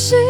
是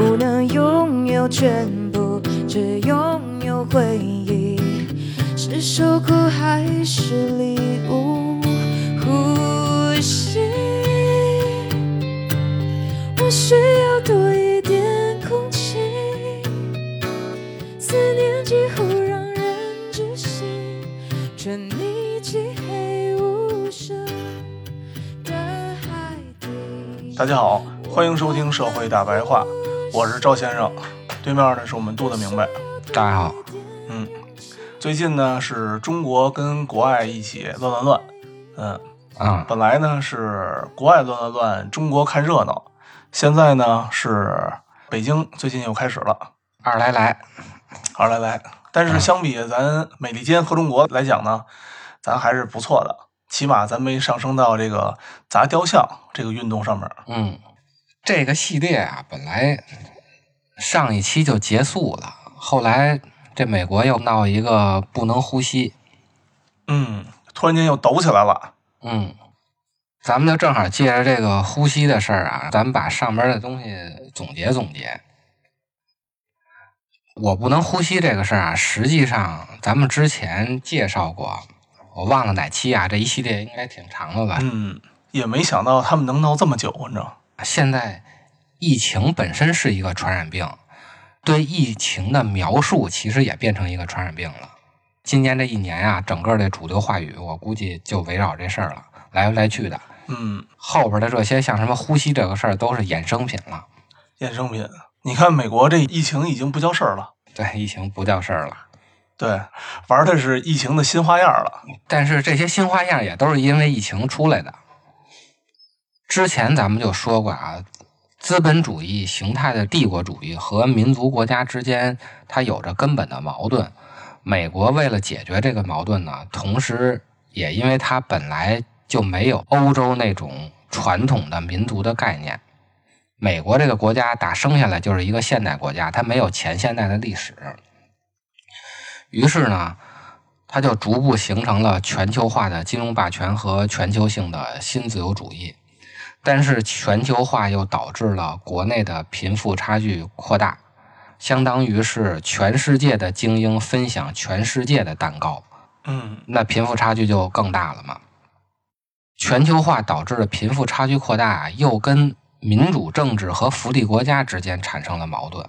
不能拥有全部，只拥有回忆，是受苦还是礼物？呼吸。我需要多一点空气，思念几乎让人窒息，沉溺漆黑无声的海底。大家好，欢迎收听《社会大白话》，我是赵先生，对面呢是我们杜的明白。大家好，嗯，最近呢是中国跟国外一起乱乱乱，嗯，啊、本来呢是国外乱乱乱，中国看热闹，现在呢是北京最近又开始了，二来来，二来来，但是相比咱美利坚合众国来讲呢，咱还是不错的，起码咱没上升到这个砸雕像这个运动上面。嗯，这个系列啊，本来上一期就结束了，后来这美国又闹一个不能呼吸，嗯，突然间又抖起来了。嗯，咱们就正好借着这个呼吸的事儿啊，咱们把上边的东西总结总结。我不能呼吸这个事儿啊，实际上咱们之前介绍过，我忘了哪期啊，这一系列应该挺长的吧？嗯，也没想到他们能闹这么久，你知道？现在疫情本身是一个传染病，对疫情的描述其实也变成一个传染病了。今年这一年啊，整个的主流话语，我估计就围绕这事儿了，来来去的。嗯，后边的这些像什么呼吸这个事儿，都是衍生品了。衍生品。你看美国这疫情已经不叫事儿了，对，疫情不叫事儿了。对，玩的是疫情的新花样了。但是这些新花样也都是因为疫情出来的。之前咱们就说过啊，资本主义形态的帝国主义和民族国家之间，它有着根本的矛盾。美国为了解决这个矛盾呢，同时也因为它本来就没有欧洲那种传统的民族的概念。美国这个国家打生下来就是一个现代国家，它没有前现代的历史。于是呢，它就逐步形成了全球化的金融霸权和全球性的新自由主义。但是全球化又导致了国内的贫富差距扩大，相当于是全世界的精英分享全世界的蛋糕，嗯那贫富差距就更大了嘛。全球化导致的贫富差距扩大，又跟民主政治和福利国家之间产生了矛盾。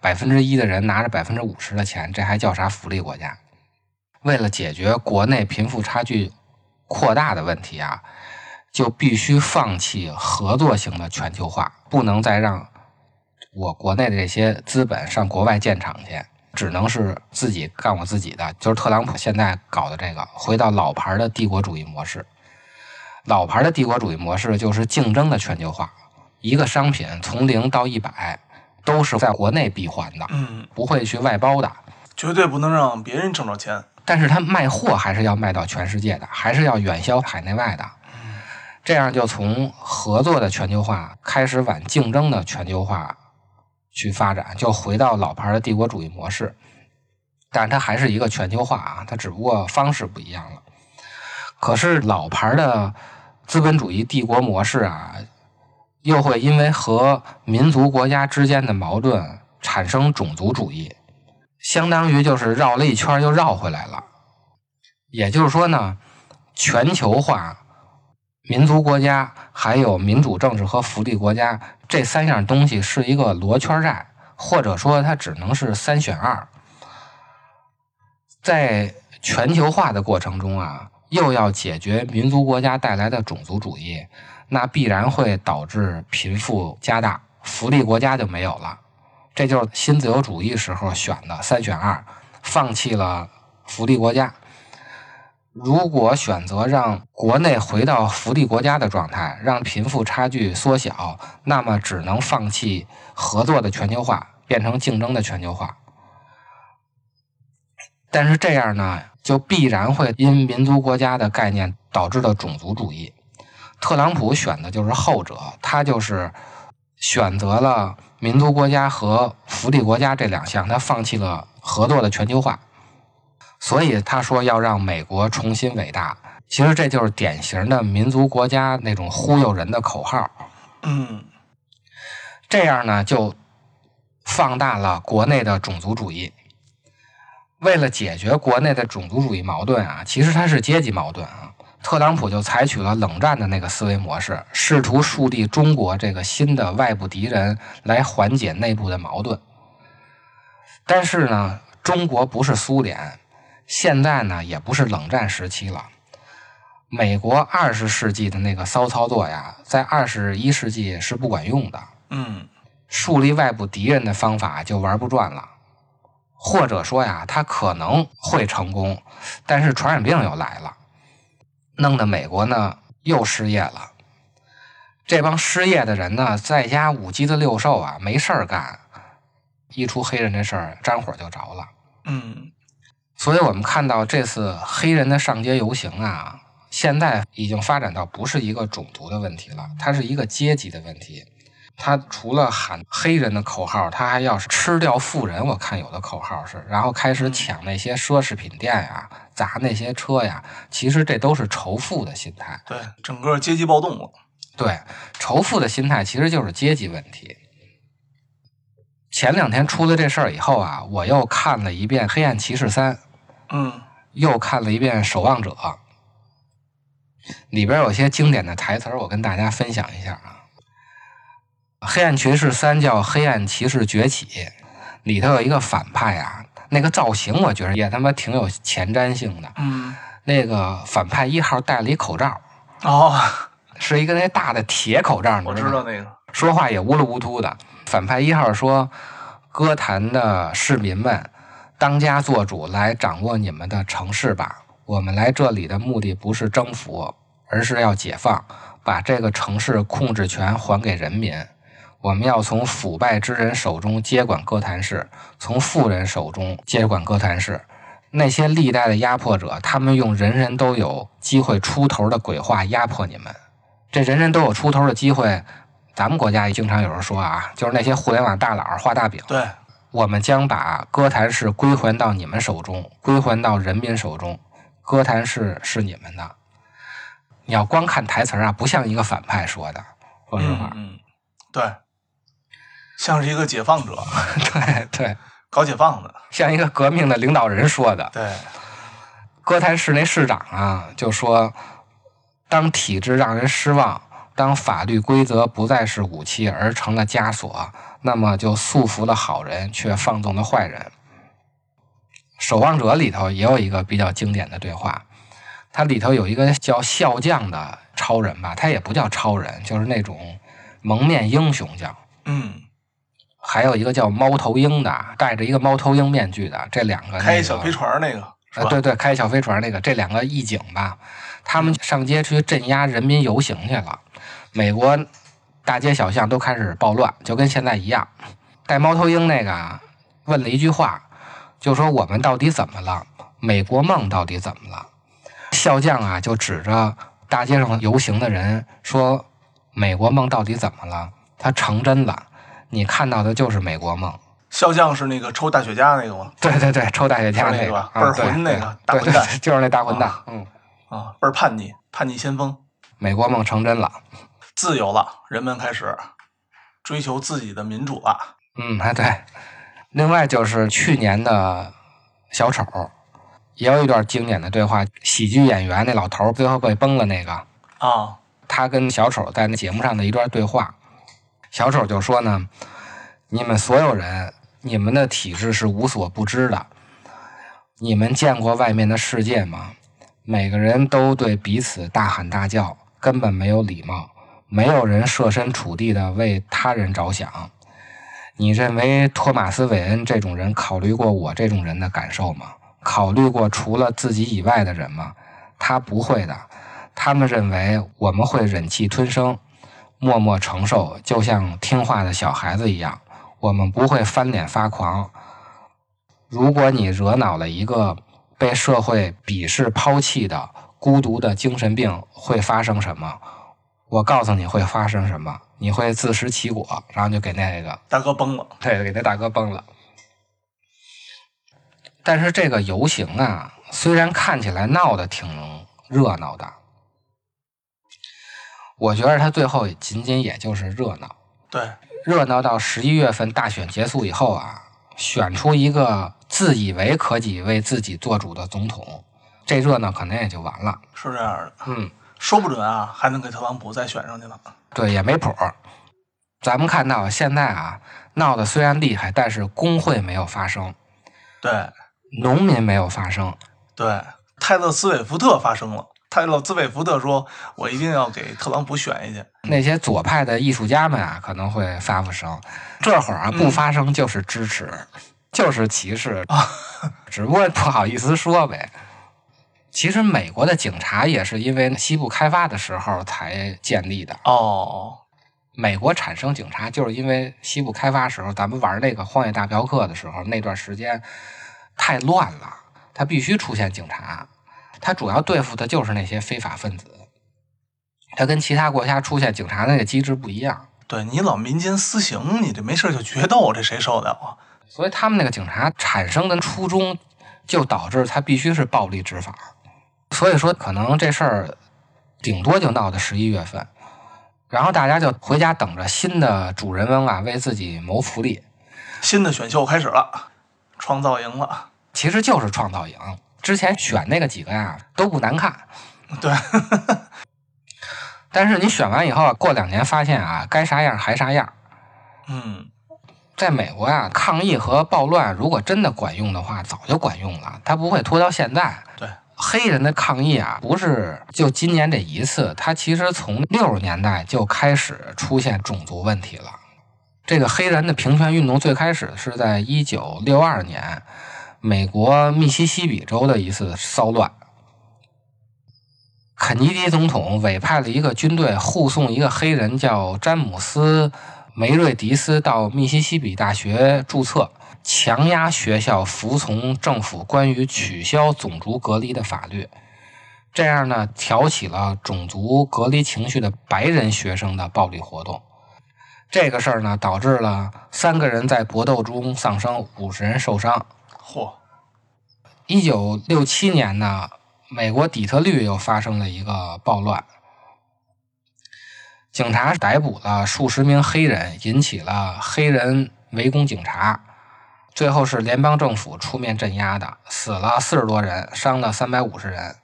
百分之一的人拿着百分之五十的钱，这还叫啥福利国家？为了解决国内贫富差距扩大的问题啊，就必须放弃合作型的全球化，不能再让我国内的这些资本上国外建厂去，只能是自己干我自己的。就是特朗普现在搞的这个，回到老牌的帝国主义模式。老牌的帝国主义模式就是竞争的全球化，一个商品从零到一百都是在国内闭环的，嗯，不会去外包的。绝对不能让别人挣着钱。但是他卖货还是要卖到全世界的，还是要远销海内外的。这样就从合作的全球化开始往竞争的全球化去发展，就回到老牌的帝国主义模式。但它还是一个全球化啊，它只不过方式不一样了。可是老牌的资本主义帝国模式啊，又会因为和民族国家之间的矛盾产生种族主义，相当于就是绕了一圈又绕回来了。也就是说呢，全球化民族国家还有民主政治和福利国家这三样东西是一个罗圈债，或者说它只能是三选二。在全球化的过程中啊，又要解决民族国家带来的种族主义，那必然会导致贫富加大，福利国家就没有了。这就是新自由主义时候选的三选二，放弃了福利国家。如果选择让国内回到福利国家的状态，让贫富差距缩小，那么只能放弃合作的全球化，变成竞争的全球化。但是这样呢，就必然会因民族国家的概念导致的种族主义。特朗普选的就是后者，他就是选择了民族国家和福利国家这两项，他放弃了合作的全球化。所以他说要让美国重新伟大，其实这就是典型的民族国家那种忽悠人的口号。嗯这样呢，就放大了国内的种族主义。为了解决国内的种族主义矛盾啊，其实它是阶级矛盾啊。特朗普就采取了冷战的那个思维模式，试图树立中国这个新的外部敌人来缓解内部的矛盾。但是呢，中国不是苏联，现在呢也不是冷战时期了。美国二十世纪的那个骚操作呀，在二十一世纪是不管用的。嗯树立外部敌人的方法就玩不转了，或者说呀，他可能会成功，但是传染病又来了，弄得美国呢又失业了。这帮失业的人呢，在家五鸡子六兽啊，没事儿干，一出黑人这事儿，沾火就着了。嗯所以我们看到这次黑人的上街游行啊，现在已经发展到不是一个种族的问题了，它是一个阶级的问题。他除了喊黑人的口号，他还要是吃掉富人。我看有的口号是，然后开始抢那些奢侈品店呀，砸那些车呀。其实这都是仇富的心态。对，整个阶级暴动了。对，仇富的心态其实就是阶级问题。前两天出了这事儿以后啊，我又看了一遍《黑暗骑士三》，嗯又看了一遍《守望者》，里边有些经典的台词儿，我跟大家分享一下啊。《黑暗骑士三》叫《黑暗骑士崛起》，里头有一个反派啊，那个造型我觉得也他妈挺有前瞻性的。嗯那个反派一号戴了一口罩，哦，是一个那大的铁口罩，你我知道那个。说话也乌噜乌突的。反派一号说：“歌坛的市民们，当家做主来掌握你们的城市吧。我们来这里的目的不是征服，而是要解放，把这个城市控制权还给人民。我们要从腐败之人手中接管哥谭市，从富人手中接管哥谭市。那些历代的压迫者，他们用人人都有机会出头的鬼话压迫你们。这人人都有出头的机会，咱们国家也经常有人说啊，就是那些互联网大佬画大饼。对，我们将把哥谭市归还到你们手中，归还到人民手中。哥谭市是你们的。你要光看台词啊，不像一个反派说的。说实话，嗯，对，像是一个解放者，对对，搞解放的。像一个革命的领导人说的。对，哥谭市那市长啊，就说，当体制让人失望，当法律规则不再是武器而成了枷锁，那么就束缚了好人，却放纵了坏人。守望者里头也有一个比较经典的对话，它里头有一个叫笑匠的超人吧，他也不叫超人，就是那种蒙面英雄叫。嗯，还有一个叫猫头鹰的，戴着一个猫头鹰面具的，这两个、那个、开小飞船那个是啊，对对，开小飞船那个，这两个义警吧，他们上街去镇压人民游行去了。美国大街小巷都开始暴乱，就跟现在一样。带猫头鹰那个啊问了一句话，就说我们到底怎么了？美国梦到底怎么了？笑匠啊就指着大街上游行的人说：“美国梦到底怎么了？它成真了，你看到的就是美国梦。”笑匠是那个抽大雪茄那个吗？对对对，抽大雪茄那个倍儿混那对个大混蛋对 就是那大混蛋啊。嗯，啊，倍儿叛逆，叛逆先锋，美国梦成真了。自由了，人们开始追求自己的民主了。嗯，还对。另外就是去年的小丑，也有一段经典的对话，喜剧演员那老头最后被崩了那个，啊，他跟小丑在那节目上的一段对话。小丑就说呢：“你们所有人，你们的体质是无所不知的。你们见过外面的世界吗？每个人都对彼此大喊大叫，根本没有礼貌，没有人设身处地的为他人着想。你认为托马斯·韦恩这种人考虑过我这种人的感受吗？考虑过除了自己以外的人吗？他不会的。他们认为我们会忍气吞声。”默默承受，就像听话的小孩子一样。我们不会翻脸发狂。如果你惹恼了一个被社会鄙视、抛弃的孤独的精神病，会发生什么？我告诉你会发生什么，你会自食其果。然后就给那个大哥崩了，对，给那大哥崩了。但是这个游行啊，虽然看起来闹得挺热闹的。我觉得他最后仅仅也就是热闹，对，热闹到十一月份大选结束以后啊，选出一个自以为可以为自己做主的总统，这热闹可能也就完了。是这样的，嗯，说不准啊，还能给特朗普再选上去呢。对，也没谱。咱们看到现在啊，闹得虽然厉害，但是工会没有发生，对，农民没有发生，对，泰勒·斯韦夫特发生了。泰勒·斯韦夫特说：“我一定要给特朗普选一去。”那些左派的艺术家们啊，可能会发发声。这会儿啊，不发声就是支持，就是歧视啊，只不过不好意思说呗。其实美国的警察也是因为西部开发的时候才建立的哦。美国产生警察就是因为西部开发时候，咱们玩那个《荒野大镖客》的时候，那段时间太乱了，他必须出现警察。他主要对付的就是那些非法分子，他跟其他国家出现警察那个机制不一样。对你老民间私刑，你这没事就决斗，这谁受得了啊？所以他们那个警察产生的初衷，就导致他必须是暴力执法。所以说，可能这事儿顶多就闹到十一月份，然后大家就回家等着新的主人翁啊为自己谋福利。新的选秀开始了，创造营了，其实就是创造营。之前选那个几个呀都不难看，对，但是你选完以后，过两年发现啊，该啥样还啥样。嗯，在美国呀，抗议和暴乱如果真的管用的话，早就管用了，它不会拖到现在。对，黑人的抗议啊，不是就今年这一次，他其实从六十年代就开始出现种族问题了。这个黑人的平权运动最开始是在一九六二年。美国密西西比州的一次骚乱，肯尼迪总统委派了一个军队护送一个黑人叫詹姆斯·梅瑞迪斯到密西西比大学注册，强压学校服从政府关于取消种族隔离的法律。这样呢，挑起了种族隔离情绪的白人学生的暴力活动。这个事儿呢，导致了三个人在搏斗中丧生，五十人受伤。嚯！一九六七年呢，美国底特律又发生了一个暴乱，警察逮捕了数十名黑人，引起了黑人围攻警察，最后是联邦政府出面镇压的，死了四十多人，伤了三百五十人。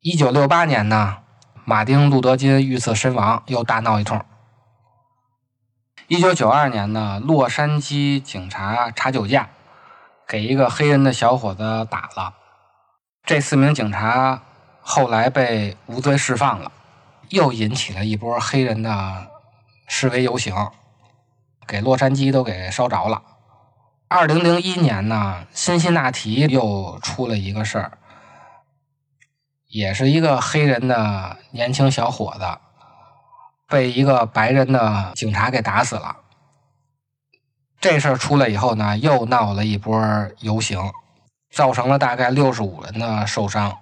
一九六八年呢，马丁·路德·金遇刺身亡，又大闹一通。一九九二年呢，洛杉矶警察查酒驾，给一个黑人的小伙子打了。这四名警察后来被无罪释放了，又引起了一波黑人的示威游行，给洛杉矶都给烧着了。二零零一年呢，辛辛那提又出了一个事儿，也是一个黑人的年轻小伙子。被一个白人的警察给打死了。这事儿出来以后呢，又闹了一波游行，造成了大概六十五人的受伤。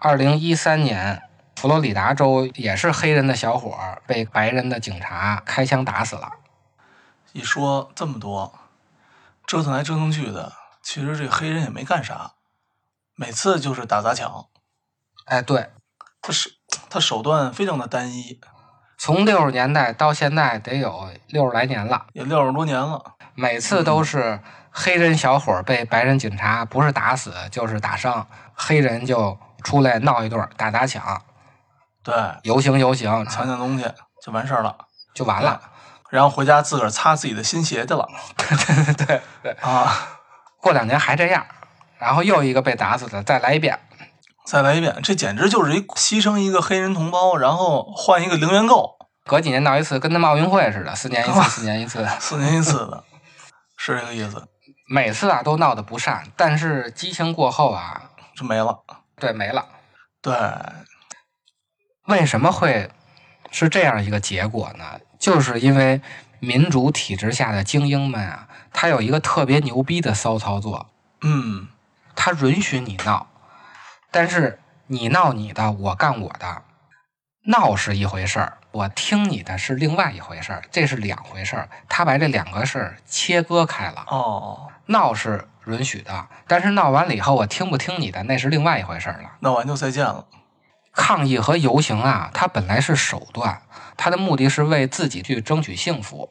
二零一三年，佛罗里达州也是黑人的小伙被白人的警察开枪打死了。一说这么多，折腾来折腾去的，其实这黑人也没干啥，每次就是打砸抢。哎，对，他是他手段非常的单一。从六十年代到现在得有六十来年了，也六十多年了。每次都是黑人小伙被白人警察不是打死就是打伤，黑人就出来闹一顿，打砸抢，对，游行游行，抢抢东西就完事儿了，就完了。然后回家自个儿擦自己的新鞋去了 对对对对，啊！过两年还这样，然后又一个被打死的，再来一遍。再来一遍，这简直就是一牺牲一个黑人同胞，然后换一个零元购，隔几年闹一次，跟他们奥运会似的，四年一次，四年一次。四年一次的，是这个意思，每次啊都闹得不善，但是激情过后啊，就没了。对，没了。对，为什么会是这样一个结果呢？就是因为民主体制下的精英们啊，他有一个特别牛逼的骚操作，嗯，他允许你闹，但是你闹你的，我干我的，闹是一回事儿，我听你的是另外一回事儿，这是两回事儿。他把这两个事儿切割开了，哦，闹是允许的，但是闹完了以后，我听不听你的，那是另外一回事儿了。闹完就再见了。抗议和游行啊，它本来是手段，它的目的是为自己去争取幸福。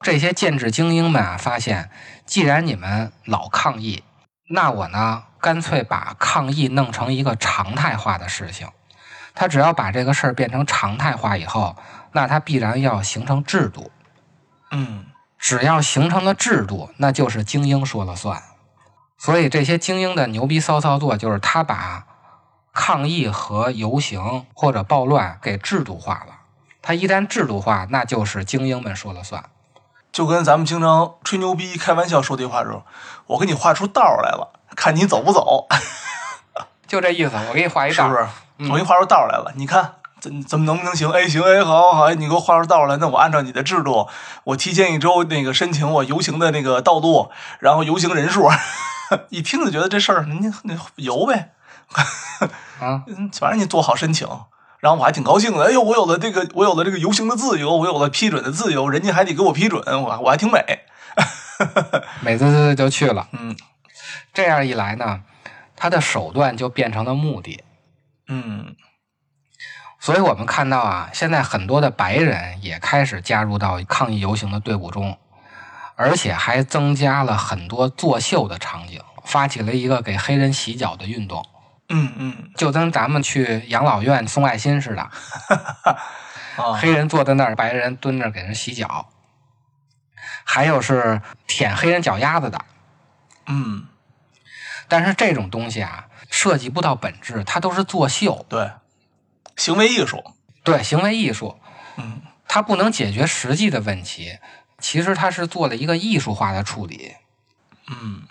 这些建制精英们啊，发现既然你们老抗议，那我呢，干脆把抗议弄成一个常态化的事情。他只要把这个事儿变成常态化以后，那他必然要形成制度。嗯，只要形成了制度，那就是精英说了算。所以这些精英的牛逼骚操作，就是他把抗议和游行或者暴乱给制度化了。他一旦制度化，那就是精英们说了算。就跟咱们经常吹牛逼、开玩笑说这话时候，我给你画出道来了，看你走不走，就这意思，我给你画一道，是不是？嗯我给你画出道来了，你看怎怎么能不能行？哎，行，哎，好好好，哎你给我画出道来，那我按照你的制度，我提前一周那个申请我游行的那个道路，然后游行人数，一听就觉得这事儿，你你游呗，啊，嗯反正你做好申请。然后我还挺高兴的，哎呦，我有了这个，我有了这个游行的自由，我有了批准的自由，人家还得给我批准，我我还挺美。美滋滋就去了。嗯这样一来呢，他的手段就变成了目的。嗯所以我们看到啊，现在很多的白人也开始加入到抗议游行的队伍中，而且还增加了很多作秀的场景，发起了一个给黑人洗脚的运动，嗯嗯就跟咱们去养老院送爱心似的，啊，黑人坐在那儿，白人蹲着给人洗脚。还有是舔黑人脚丫子的，嗯但是这种东西啊，涉及不到本质，它都是作秀，对，行为艺术。对行为艺术，嗯它不能解决实际的问题。其实它是做了一个艺术化的处理，嗯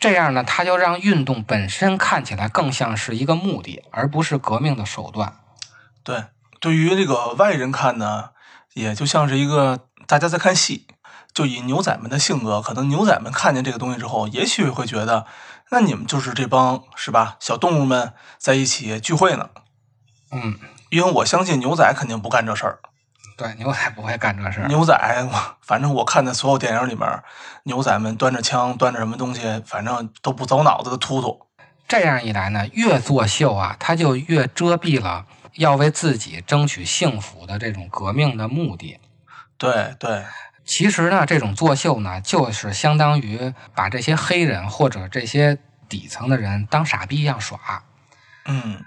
这样呢，它就让运动本身看起来更像是一个目的，而不是革命的手段。对，对于这个外人看呢，也就像是一个大家在看戏。就以牛仔们的性格，可能牛仔们看见这个东西之后，也许会觉得，那你们就是这帮是吧？小动物们在一起聚会呢。嗯，因为我相信牛仔肯定不干这事儿。对，牛仔不会干这事儿。牛仔，我反正我看的所有电影里面，牛仔们端着枪，端着什么东西，反正都不走脑子的突突。这样一来呢，越作秀啊，他就越遮蔽了要为自己争取幸福的这种革命的目的。对对，其实呢，这种作秀呢，就是相当于把这些黑人或者这些底层的人当傻逼一样耍。嗯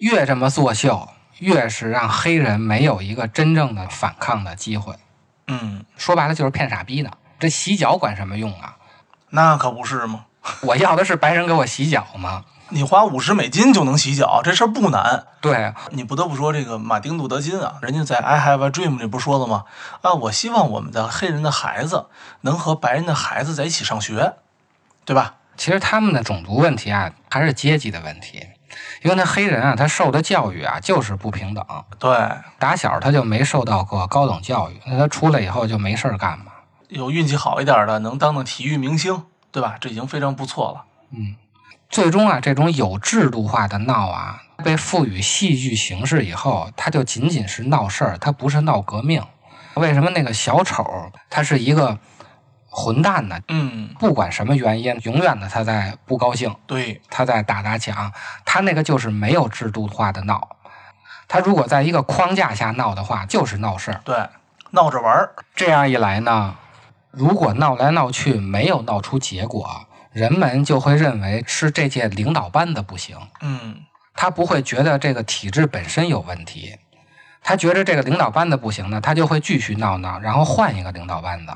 越这么作秀，越是让黑人没有一个真正的反抗的机会。嗯，说白了就是骗傻逼呢。这洗脚管什么用啊？那可不是吗？我要的是白人给我洗脚吗？你花五十美金就能洗脚，这事儿不难。对，你不得不说，这个马丁·路德·金啊，人家在《I Have a Dream》里不是说了吗？啊，我希望我们的黑人的孩子能和白人的孩子在一起上学，对吧？其实他们的种族问题啊，还是阶级的问题。因为那黑人啊，他受的教育啊就是不平等，对，打小他就没受到过高等教育，那他出来以后就没事儿干嘛。有运气好一点的，能当当体育明星，对吧？这已经非常不错了。嗯最终啊，这种有制度化的闹啊，被赋予戏剧形式以后，它就仅仅是闹事儿，它不是闹革命。为什么那个小丑他是一个混蛋呢？嗯，不管什么原因，永远的他在不高兴，对，他在打砸抢，他那个就是没有制度化的闹。他如果在一个框架下闹的话，就是闹事儿。对，闹着玩儿。这样一来呢，如果闹来闹去没有闹出结果，人们就会认为是这届领导班子不行，嗯，他不会觉得这个体制本身有问题，他觉得这个领导班子不行呢，他就会继续闹闹，然后换一个领导班子。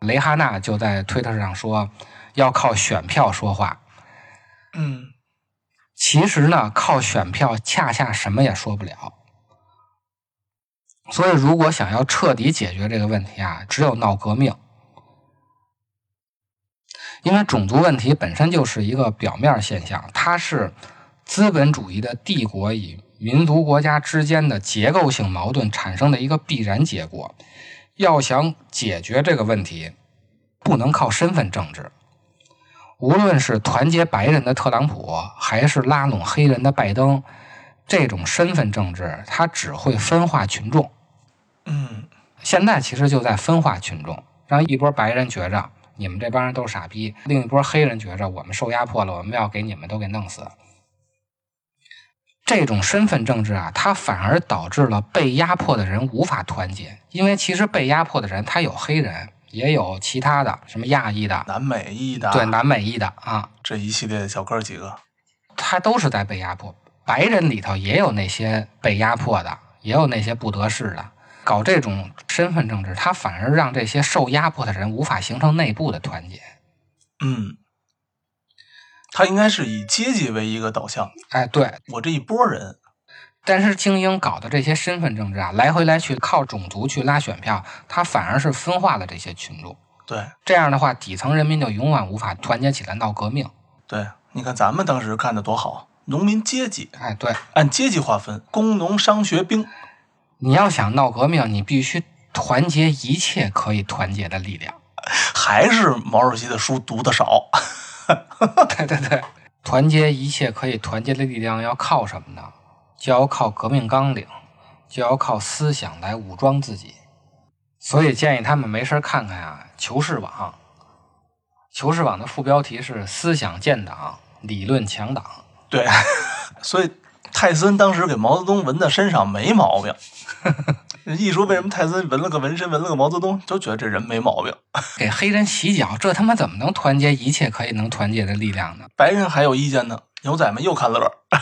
雷哈娜就在推特上说，要靠选票说话。嗯，其实呢，靠选票恰恰什么也说不了。所以，如果想要彻底解决这个问题啊，只有闹革命。因为种族问题本身就是一个表面现象，它是资本主义的帝国与民族国家之间的结构性矛盾产生的一个必然结果。要想解决这个问题，不能靠身份政治。无论是团结白人的特朗普，还是拉拢黑人的拜登，这种身份政治，它只会分化群众。嗯，现在其实就在分化群众，让一波白人觉着你们这帮人都是傻逼，另一波黑人觉着我们受压迫了，我们要给你们都给弄死。这种身份政治啊，它反而导致了被压迫的人无法团结，因为其实被压迫的人他有黑人，也有其他的什么亚裔的，南美裔的，对南美裔的啊，这一系列的小哥几个，他都是在被压迫。白人里头也有那些被压迫的，也有那些不得势的。搞这种身份政治，他反而让这些受压迫的人无法形成内部的团结。嗯，他应该是以阶级为一个导向。哎，对我这一波人，但是精英搞的这些身份政治啊，来回来去靠种族去拉选票，他反而是分化了这些群众。对这样的话，底层人民就永远无法团结起来闹革命。对，你看咱们当时干的多好，农民阶级哎，对，按阶级划分，工农商学兵。你要想闹革命，你必须团结一切可以团结的力量。还是毛主席的书读的少。对对对，团结一切可以团结的力量要靠什么呢？就要靠革命纲领，就要靠思想来武装自己。所以建议他们没事看看啊，《求是网》。《求是网》的副标题是“思想建党，理论强党对，所以泰森当时给毛泽东纹在身上没毛病。一说为什么泰森纹了个纹身，纹了个毛泽东，就觉得这人没毛病。”，给黑人洗脚，这他妈怎么能团结一切可以能团结的力量呢？白人还有意见呢，牛仔们又看乐儿。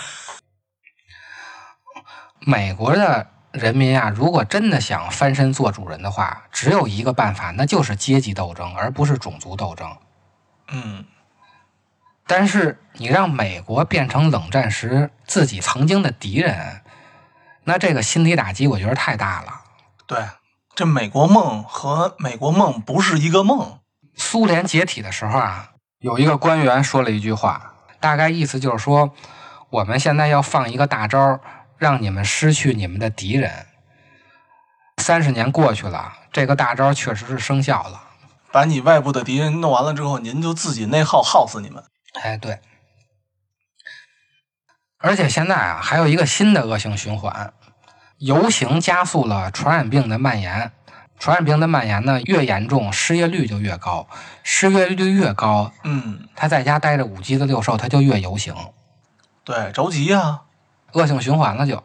美国的人民啊，如果真的想翻身做主人的话，只有一个办法，那就是阶级斗争，而不是种族斗争。嗯，但是你让美国变成冷战时自己曾经的敌人，那这个心理打击我觉得太大了。对，这美国梦和美国梦不是一个梦。苏联解体的时候啊，有一个官员说了一句话，大概意思就是说，我们现在要放一个大招，让你们失去你们的敌人。三十年过去了，这个大招确实是生效了。把你外部的敌人弄完了之后，您就自己内耗，耗死你们。哎，对。而且现在啊，还有一个新的恶性循环，游行加速了传染病的蔓延。传染病的蔓延呢，越严重，失业率就越高。失业率越高，嗯，他在家待着五鸡子六兽，他就越游行，对，着急呀、恶性循环了就。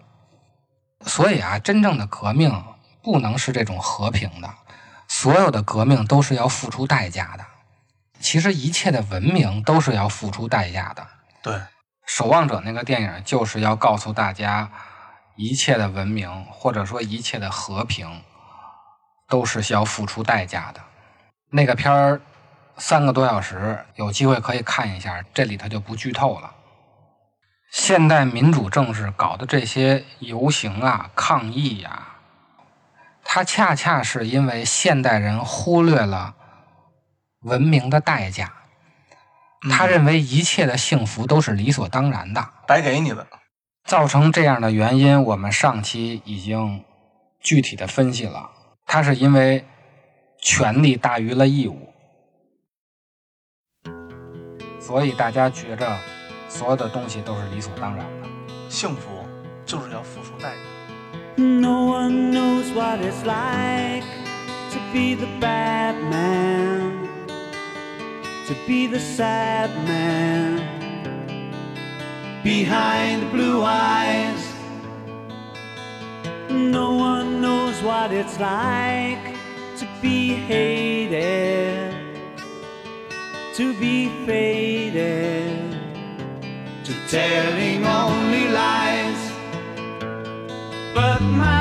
所以啊，真正的革命不能是这种和平的，所有的革命都是要付出代价的。其实一切的文明都是要付出代价的。对，《守望者》那个电影就是要告诉大家，一切的文明或者说一切的和平，都是需要付出代价的。那个片儿三个多小时，有机会可以看一下，这里头就不剧透了。现代民主政治搞的这些游行啊、抗议呀、它恰恰是因为现代人忽略了文明的代价。他认为一切的幸福都是理所当然的，白给你的。造成这样的原因，我们上期已经具体的分析了。他是因为权利大于了义务，所以大家觉着所有的东西都是理所当然的。幸福就是要付出代价。No one knows what it's like to be the bad man, to be the sad man behind the blue eyes. No one knows what it's like to be hated, to be faded, to telling only lies. But my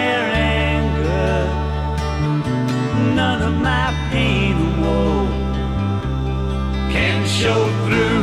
can show through.